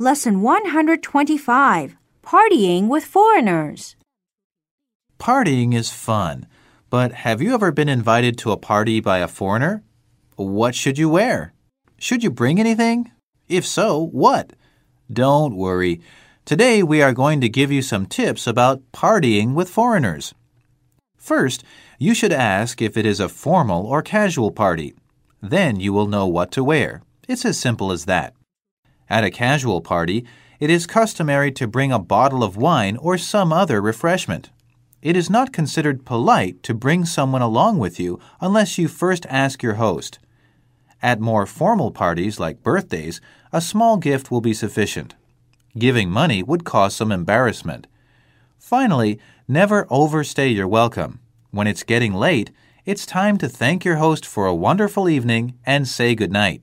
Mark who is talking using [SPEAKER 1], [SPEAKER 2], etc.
[SPEAKER 1] Lesson 125 Partying with Foreigners.
[SPEAKER 2] Partying is fun, but have you ever been invited to a party by a foreigner? What should you wear? Should you bring anything? If so, what? Don't worry. Today we are going to give you some tips about partying with foreigners. First, you should ask if it is a formal or casual party. Then you will know what to wear. It's as simple as that. At a casual party, it is customary to bring a bottle of wine or some other refreshment. It is not considered polite to bring someone along with you unless you first ask your host. At more formal parties like birthdays, a small gift will be sufficient. Giving money would cause some embarrassment. Finally, never overstay your welcome. When it's getting late, it's time to thank your host for a wonderful evening and say goodnight.